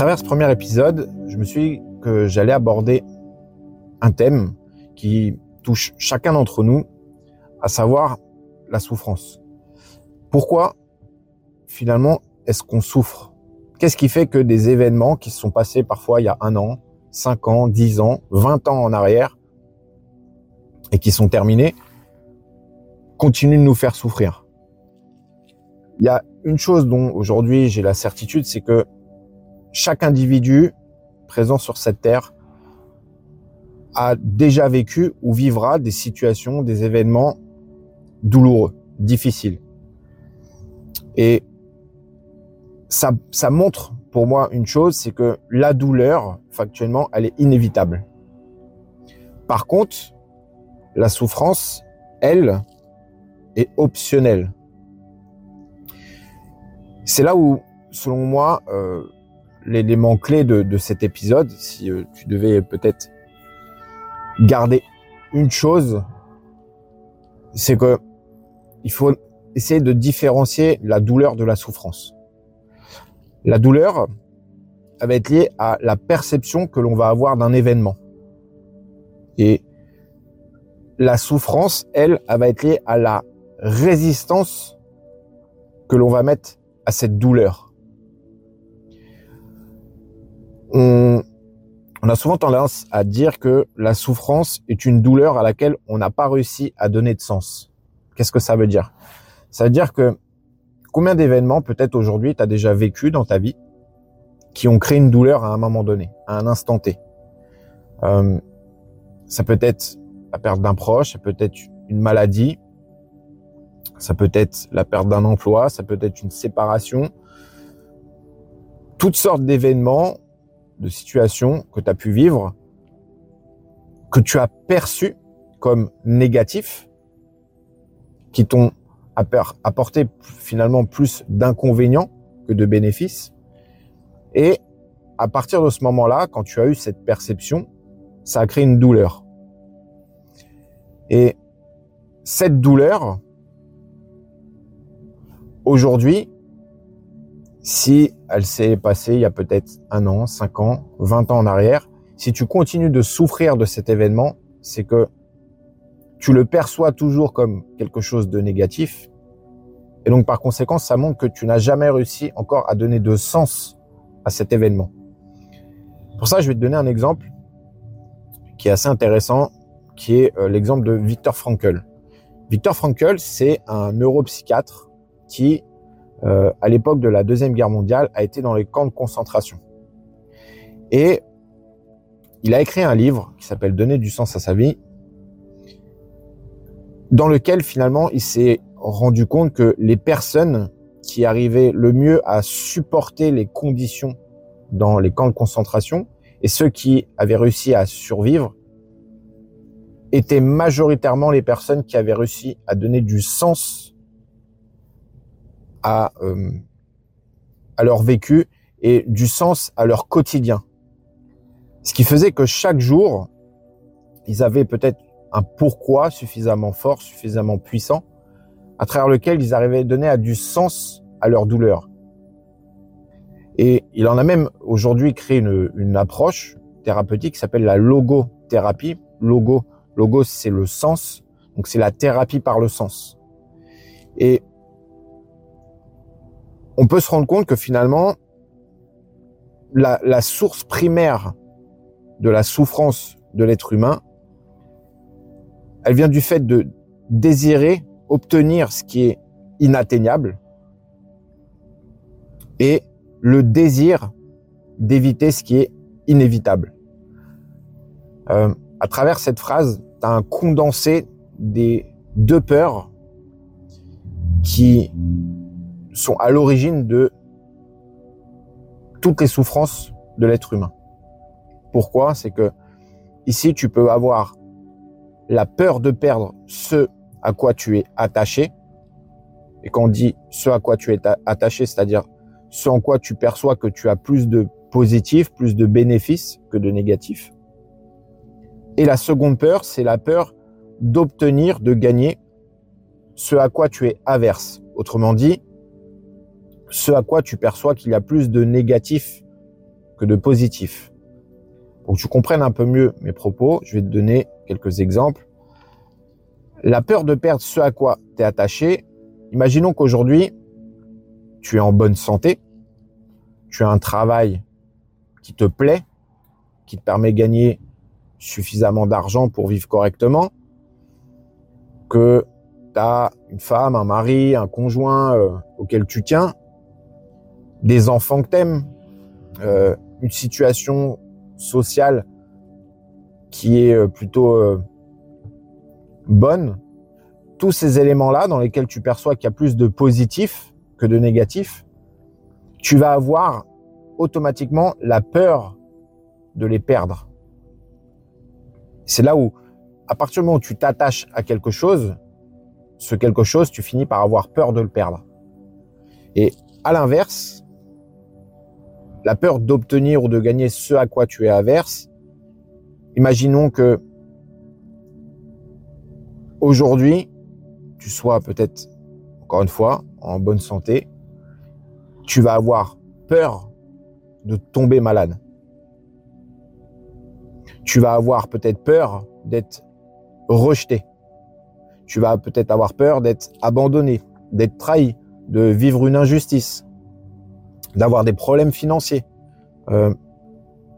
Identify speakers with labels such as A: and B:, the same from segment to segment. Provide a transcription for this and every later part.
A: travers ce premier épisode, je me suis dit que j'allais aborder un thème qui touche chacun d'entre nous, à savoir la souffrance. Pourquoi finalement est-ce qu'on souffre? Qu'est-ce qui fait que des événements qui se sont passés parfois il y a un an, cinq ans, dix ans, vingt ans en arrière, et qui sont terminés, continuent de nous faire souffrir? Il y a une chose dont aujourd'hui j'ai la certitude, c'est que chaque individu présent sur cette terre a déjà vécu ou vivra des situations, des événements douloureux, difficiles. Et ça, ça montre pour moi une chose, c'est que la douleur, factuellement, elle est inévitable. Par contre, la souffrance, elle, est optionnelle. C'est là où, selon moi, euh, l'élément clé de, de, cet épisode, si euh, tu devais peut-être garder une chose, c'est que il faut essayer de différencier la douleur de la souffrance. La douleur elle va être liée à la perception que l'on va avoir d'un événement. Et la souffrance, elle, elle va être liée à la résistance que l'on va mettre à cette douleur. On, a souvent tendance à dire que la souffrance est une douleur à laquelle on n'a pas réussi à donner de sens. Qu'est-ce que ça veut dire? Ça veut dire que combien d'événements peut-être aujourd'hui tu as déjà vécu dans ta vie qui ont créé une douleur à un moment donné, à un instant T? Euh, ça peut être la perte d'un proche, ça peut être une maladie, ça peut être la perte d'un emploi, ça peut être une séparation. Toutes sortes d'événements de situations que tu as pu vivre, que tu as perçu comme négatifs, qui t'ont apporté finalement plus d'inconvénients que de bénéfices. Et à partir de ce moment-là, quand tu as eu cette perception, ça a créé une douleur. Et cette douleur, aujourd'hui, si elle s'est passée il y a peut-être un an, cinq ans, vingt ans en arrière, si tu continues de souffrir de cet événement, c'est que tu le perçois toujours comme quelque chose de négatif. Et donc, par conséquent, ça montre que tu n'as jamais réussi encore à donner de sens à cet événement. Pour ça, je vais te donner un exemple qui est assez intéressant, qui est euh, l'exemple de Viktor Frankl. Viktor Frankl, c'est un neuropsychiatre qui euh, à l'époque de la Deuxième Guerre mondiale, a été dans les camps de concentration. Et il a écrit un livre qui s'appelle Donner du sens à sa vie, dans lequel finalement il s'est rendu compte que les personnes qui arrivaient le mieux à supporter les conditions dans les camps de concentration et ceux qui avaient réussi à survivre étaient majoritairement les personnes qui avaient réussi à donner du sens à, euh, à leur vécu et du sens à leur quotidien. Ce qui faisait que chaque jour, ils avaient peut-être un pourquoi suffisamment fort, suffisamment puissant, à travers lequel ils arrivaient à donner du sens à leur douleur. Et il en a même aujourd'hui créé une, une approche thérapeutique qui s'appelle la logothérapie. Logo, logo c'est le sens, donc c'est la thérapie par le sens. Et on peut se rendre compte que finalement, la, source primaire de la souffrance de l'être humain, elle vient du fait de désirer obtenir ce qui est inatteignable et le désir d'éviter ce qui est inévitable. Euh, à travers cette phrase, tu as un condensé des deux peurs qui sont à l'origine de toutes les souffrances de l'être humain. Pourquoi? C'est que ici, tu peux avoir la peur de perdre ce à quoi tu es attaché. Et quand on dit ce à quoi tu es attaché, c'est-à-dire ce en quoi tu perçois que tu as plus de positifs, plus de bénéfices que de négatifs. Et la seconde peur, c'est la peur d'obtenir, de gagner ce à quoi tu es averse. Autrement dit, ce à quoi tu perçois qu'il y a plus de négatifs que de positif. Pour que tu comprennes un peu mieux mes propos, je vais te donner quelques exemples. La peur de perdre ce à quoi tu es attaché, imaginons qu'aujourd'hui, tu es en bonne santé, tu as un travail qui te plaît, qui te permet de gagner suffisamment d'argent pour vivre correctement, que tu as une femme, un mari, un conjoint euh, auquel tu tiens, des enfants que t'aimes, euh, une situation sociale qui est euh, plutôt euh, bonne, tous ces éléments-là dans lesquels tu perçois qu'il y a plus de positif que de négatif, tu vas avoir automatiquement la peur de les perdre. C'est là où, à partir du moment où tu t'attaches à quelque chose, ce quelque chose, tu finis par avoir peur de le perdre. Et à l'inverse, la peur d'obtenir ou de gagner ce à quoi tu es averse, imaginons que aujourd'hui, tu sois peut-être, encore une fois, en bonne santé, tu vas avoir peur de tomber malade. Tu vas avoir peut-être peur d'être rejeté. Tu vas peut-être avoir peur d'être abandonné, d'être trahi, de vivre une injustice d'avoir des problèmes financiers. Euh,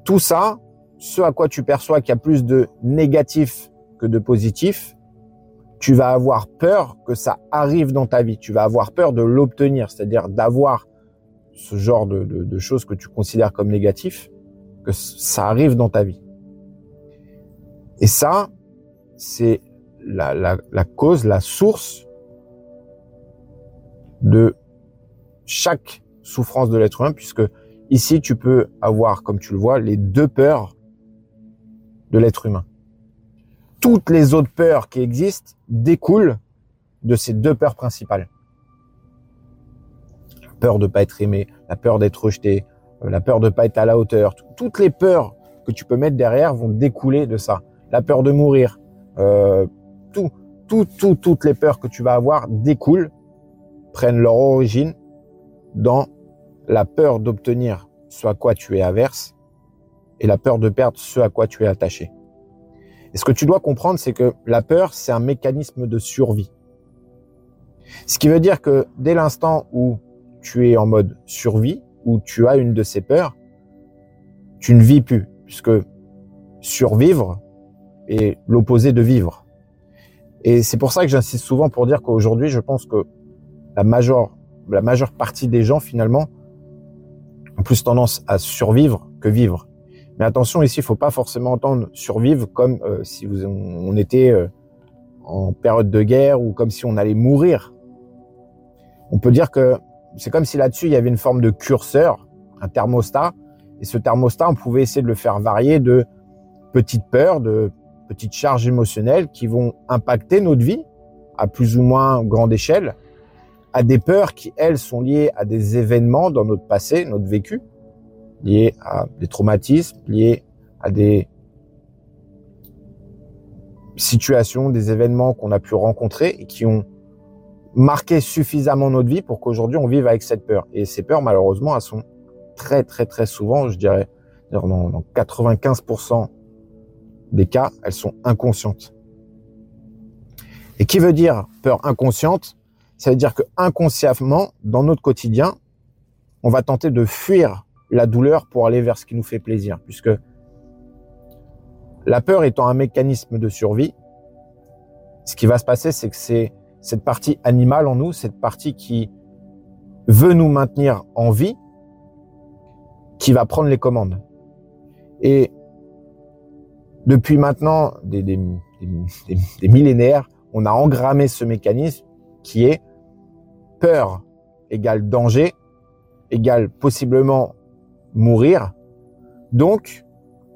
A: tout ça, ce à quoi tu perçois qu'il y a plus de négatif que de positif, tu vas avoir peur que ça arrive dans ta vie. Tu vas avoir peur de l'obtenir, c'est-à-dire d'avoir ce genre de, choses que tu considères comme négatif, que ça arrive dans ta vie. Et ça, c'est la cause, la source de chaque souffrance de l'être humain, puisque ici, tu peux avoir, comme tu le vois, les deux peurs de l'être humain. Toutes les autres peurs qui existent découlent de ces deux peurs principales. La peur de pas être aimé, la peur d'être rejeté, euh, la peur de pas être à la hauteur. Toutes les peurs que tu peux mettre derrière vont découler de ça. La peur de mourir, euh, tout, tout, tout, toutes les peurs que tu vas avoir découlent, prennent leur origine dans la peur d'obtenir ce à quoi tu es averse et la peur de perdre ce à quoi tu es attaché. Et ce que tu dois comprendre, c'est que la peur, c'est un mécanisme de survie. Ce qui veut dire que dès l'instant où tu es en mode survie, où tu as une de ces peurs, tu ne vis plus, puisque survivre est l'opposé de vivre. Et c'est pour ça que j'insiste souvent pour dire qu'aujourd'hui, je pense que la majeure, la majeure partie des gens, finalement, ont plus tendance à survivre que vivre. Mais attention, ici, il faut pas forcément entendre survivre comme euh, si vous, on était euh, en période de guerre ou comme si on allait mourir. On peut dire que c'est comme si là-dessus, il y avait une forme de curseur, un thermostat, et ce thermostat, on pouvait essayer de le faire varier de petites peurs, de petites charges émotionnelles qui vont impacter notre vie à plus ou moins grande échelle, à des peurs qui, elles, sont liées à des événements dans notre passé, notre vécu, liés à des traumatismes, liés à des situations, des événements qu'on a pu rencontrer et qui ont marqué suffisamment notre vie pour qu'aujourd'hui on vive avec cette peur. Et ces peurs, malheureusement, elles sont très, très, très souvent, je dirais, dans 95% des cas, elles sont inconscientes. Et qui veut dire peur inconsciente? Ça veut dire que inconsciemment, dans notre quotidien, on va tenter de fuir la douleur pour aller vers ce qui nous fait plaisir, puisque la peur étant un mécanisme de survie, ce qui va se passer, c'est que c'est cette partie animale en nous, cette partie qui veut nous maintenir en vie, qui va prendre les commandes. Et depuis maintenant des, des, millénaires, on a engrammé ce mécanisme qui est peur égale danger, égale possiblement mourir. Donc,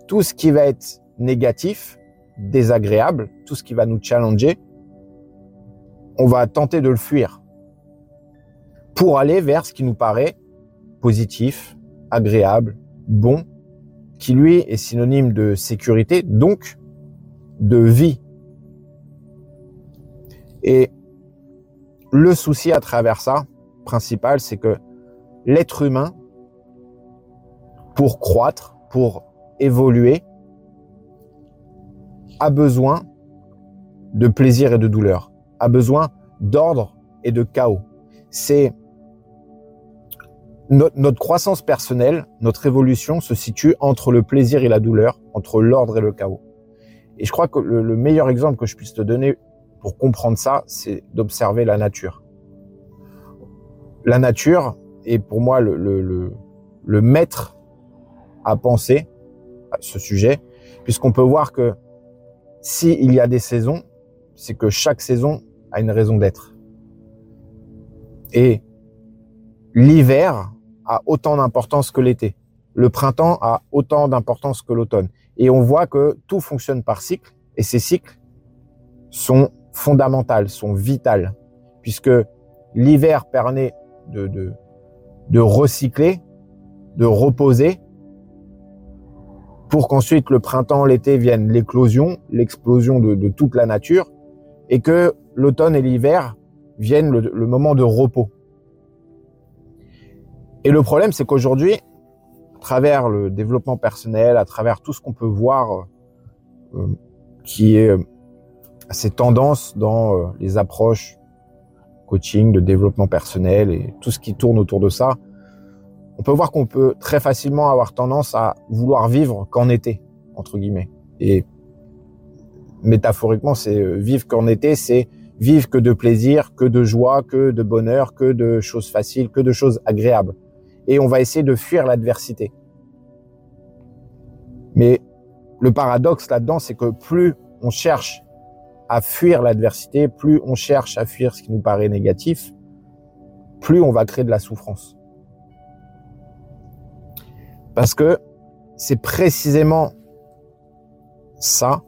A: tout ce qui va être négatif, désagréable, tout ce qui va nous challenger, on va tenter de le fuir pour aller vers ce qui nous paraît positif, agréable, bon, qui lui est synonyme de sécurité, donc de vie. Et le souci à travers ça, principal, c'est que l'être humain pour croître, pour évoluer, a besoin de plaisir et de douleur, a besoin d'ordre et de chaos. C'est notre, croissance personnelle, notre évolution se situe entre le plaisir et la douleur, entre l'ordre et le chaos. Et je crois que le, meilleur exemple que je puisse te donner pour comprendre ça, c'est d'observer la nature. La nature est pour moi le, maître à penser à ce sujet, puisqu'on peut voir que s'il y a des saisons, c'est que chaque saison a une raison d'être. Et l'hiver a autant d'importance que l'été. Le printemps a autant d'importance que l'automne. Et on voit que tout fonctionne par cycle, et ces cycles sont fondamentaux, sont vitaux, puisque l'hiver permet de, de, recycler, de reposer, pour qu'ensuite le printemps, l'été viennent l'éclosion, l'explosion de, toute la nature, et que l'automne et l'hiver viennent le, moment de repos. Et le problème, c'est qu'aujourd'hui, à travers le développement personnel, à travers tout ce qu'on peut voir euh, qui est euh, ces tendances dans euh, les approches coaching, de développement personnel et tout ce qui tourne autour de ça, on peut voir qu'on peut très facilement avoir tendance à vouloir vivre qu'en été, entre guillemets. Et métaphoriquement, c'est euh, vivre qu'en été, c'est vivre que de plaisir, que de joie, que de bonheur, que de choses faciles, que de choses agréables. Et on va essayer de fuir l'adversité. Mais le paradoxe là-dedans, c'est que plus on cherche à fuir l'adversité, plus on cherche à fuir ce qui nous paraît négatif, plus on va créer de la souffrance. Parce que c'est précisément ça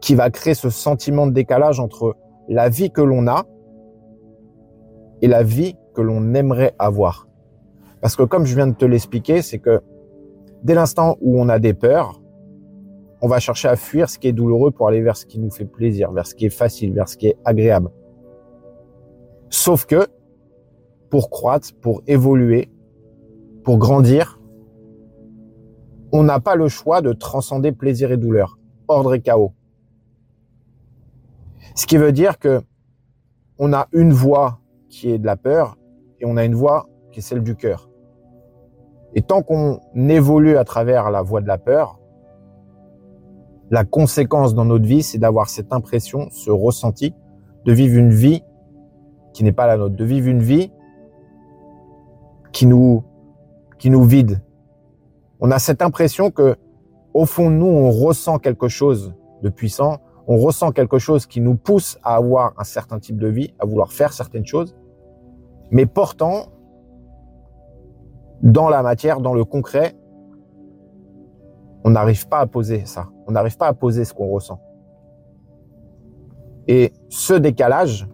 A: qui va créer ce sentiment de décalage entre la vie que l'on a et la vie que l'on aimerait avoir. Parce que comme je viens de te l'expliquer, c'est que dès l'instant où on a des peurs, on va chercher à fuir ce qui est douloureux pour aller vers ce qui nous fait plaisir, vers ce qui est facile, vers ce qui est agréable. Sauf que pour croître, pour évoluer, pour grandir, on n'a pas le choix de transcender plaisir et douleur, ordre et chaos. Ce qui veut dire que on a une voix qui est de la peur et on a une voix qui est celle du cœur. Et tant qu'on évolue à travers la voie de la peur, la conséquence dans notre vie, c'est d'avoir cette impression, ce ressenti, de vivre une vie qui n'est pas la nôtre, de vivre une vie qui nous, qui nous vide, on a cette impression que, au fond nous, on ressent quelque chose de puissant, on ressent quelque chose qui nous pousse à avoir un certain type de vie, à vouloir faire certaines choses, mais pourtant, dans la matière, dans le concret, on n'arrive pas à poser ça. On n'arrive pas à poser ce qu'on ressent. Et ce décalage,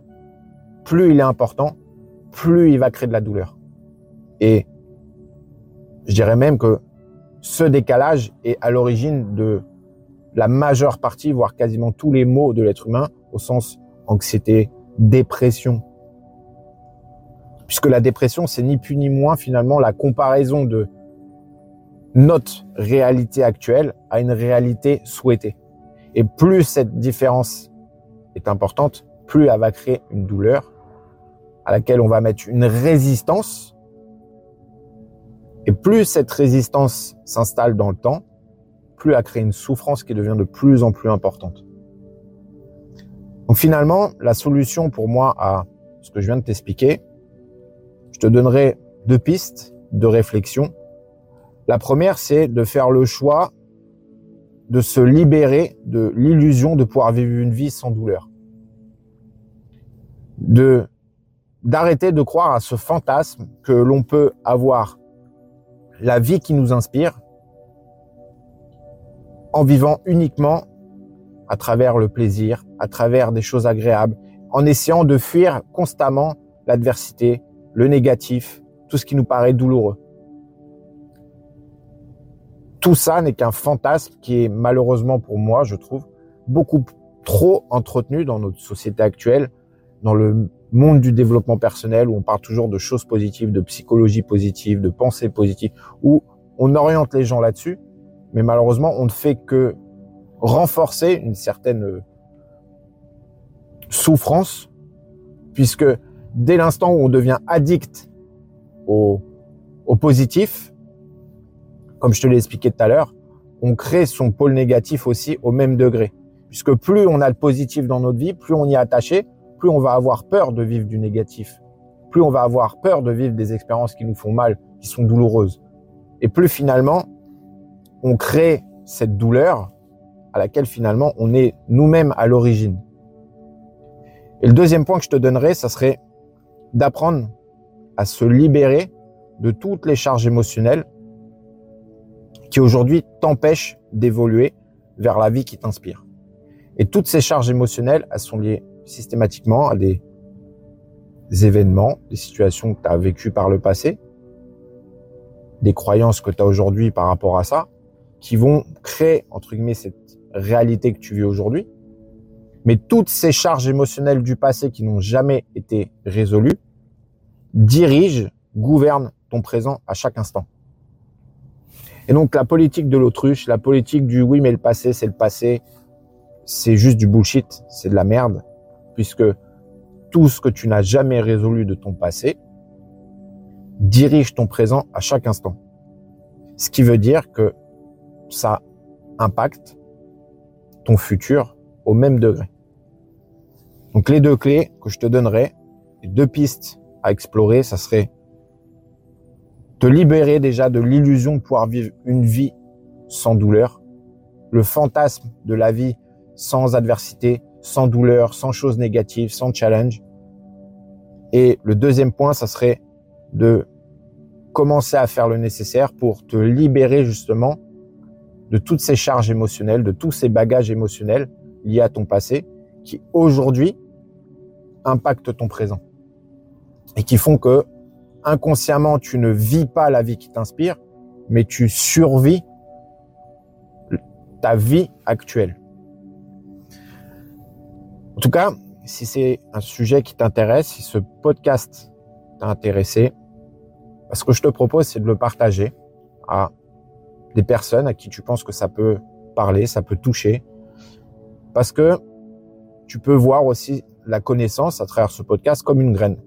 A: plus il est important, plus il va créer de la douleur. Et je dirais même que ce décalage est à l'origine de la majeure partie, voire quasiment tous les maux de l'être humain, au sens anxiété, dépression. Puisque la dépression, c'est ni plus ni moins finalement la comparaison de notre réalité actuelle à une réalité souhaitée. Et plus cette différence est importante, plus elle va créer une douleur à laquelle on va mettre une résistance et plus cette résistance s'installe dans le temps, plus elle crée une souffrance qui devient de plus en plus importante. Donc finalement, la solution pour moi à ce que je viens de t'expliquer, je te donnerai deux pistes de réflexion. La première, c'est de faire le choix de se libérer de l'illusion de pouvoir vivre une vie sans douleur. De, d'arrêter de croire à ce fantasme que l'on peut avoir la vie qui nous inspire en vivant uniquement à travers le plaisir, à travers des choses agréables, en essayant de fuir constamment l'adversité, le négatif, tout ce qui nous paraît douloureux. Tout ça n'est qu'un fantasme qui est malheureusement pour moi, je trouve, beaucoup trop entretenu dans notre société actuelle, dans le monde du développement personnel où on parle toujours de choses positives, de psychologie positive, de pensée positive, où on oriente les gens là-dessus, mais malheureusement, on ne fait que renforcer une certaine souffrance, puisque dès l'instant où on devient addict au, au positif, comme je te l'ai expliqué tout à l'heure, on crée son pôle négatif aussi au même degré. Puisque plus on a le positif dans notre vie, plus on y est attaché, plus on va avoir peur de vivre du négatif. Plus on va avoir peur de vivre des expériences qui nous font mal, qui sont douloureuses. Et plus finalement, on crée cette douleur à laquelle finalement on est nous-mêmes à l'origine. Et le deuxième point que je te donnerais, ça serait d'apprendre à se libérer de toutes les charges émotionnelles qui aujourd'hui t'empêchent d'évoluer vers la vie qui t'inspire. Et toutes ces charges émotionnelles, elles sont liées systématiquement à des, événements, des situations que tu as vécues par le passé, des croyances que tu as aujourd'hui par rapport à ça, qui vont créer, entre guillemets, cette réalité que tu vis aujourd'hui. Mais toutes ces charges émotionnelles du passé qui n'ont jamais été résolues dirigent, gouvernent ton présent à chaque instant. Et donc la politique de l'autruche, la politique du oui mais le passé c'est le passé, c'est juste du bullshit, c'est de la merde, puisque tout ce que tu n'as jamais résolu de ton passé dirige ton présent à chaque instant. Ce qui veut dire que ça impacte ton futur au même degré. Donc les deux clés que je te donnerai, les deux pistes à explorer, ça serait te libérer déjà de l'illusion de pouvoir vivre une vie sans douleur, le fantasme de la vie sans adversité, sans douleur, sans choses négatives, sans challenge. Et le deuxième point, ça serait de commencer à faire le nécessaire pour te libérer justement de toutes ces charges émotionnelles, de tous ces bagages émotionnels liés à ton passé qui aujourd'hui impactent ton présent et qui font que inconsciemment tu ne vis pas la vie qui t'inspire, mais tu survis ta vie actuelle. En tout cas, si c'est un sujet qui t'intéresse, si ce podcast t'a intéressé, ce que je te propose, c'est de le partager à des personnes à qui tu penses que ça peut parler, ça peut toucher. Parce que tu peux voir aussi la connaissance à travers ce podcast comme une graine.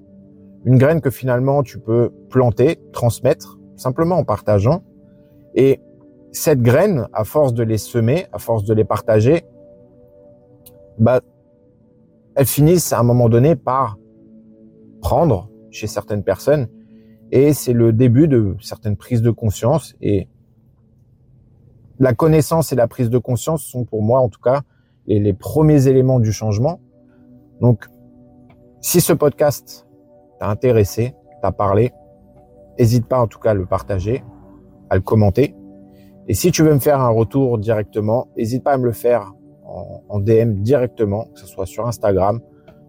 A: Une graine que finalement tu peux planter, transmettre, simplement en partageant. Et cette graine, à force de les semer, à force de les partager, bah, elles finissent à un moment donné par prendre chez certaines personnes et c'est le début de certaines prises de conscience et la connaissance et la prise de conscience sont pour moi en tout cas les, les premiers éléments du changement. Donc si ce podcast t'a intéressé, t'a parlé, n'hésite pas en tout cas à le partager, à le commenter. Et si tu veux me faire un retour directement, n'hésite pas à me le faire en, DM directement, que ce soit sur Instagram,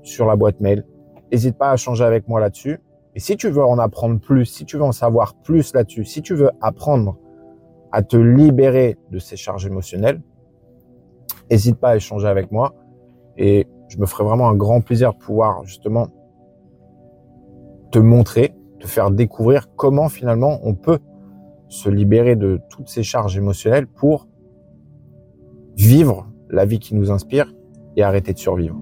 A: sur la boîte mail. N'hésite pas à changer avec moi là-dessus. Et si tu veux en apprendre plus, si tu veux en savoir plus là-dessus, si tu veux apprendre à te libérer de ces charges émotionnelles, n'hésite pas à échanger avec moi. Et je me ferai vraiment un grand plaisir de pouvoir justement te montrer, te faire découvrir comment finalement on peut se libérer de toutes ces charges émotionnelles pour vivre la vie qui nous inspire et arrêter de survivre.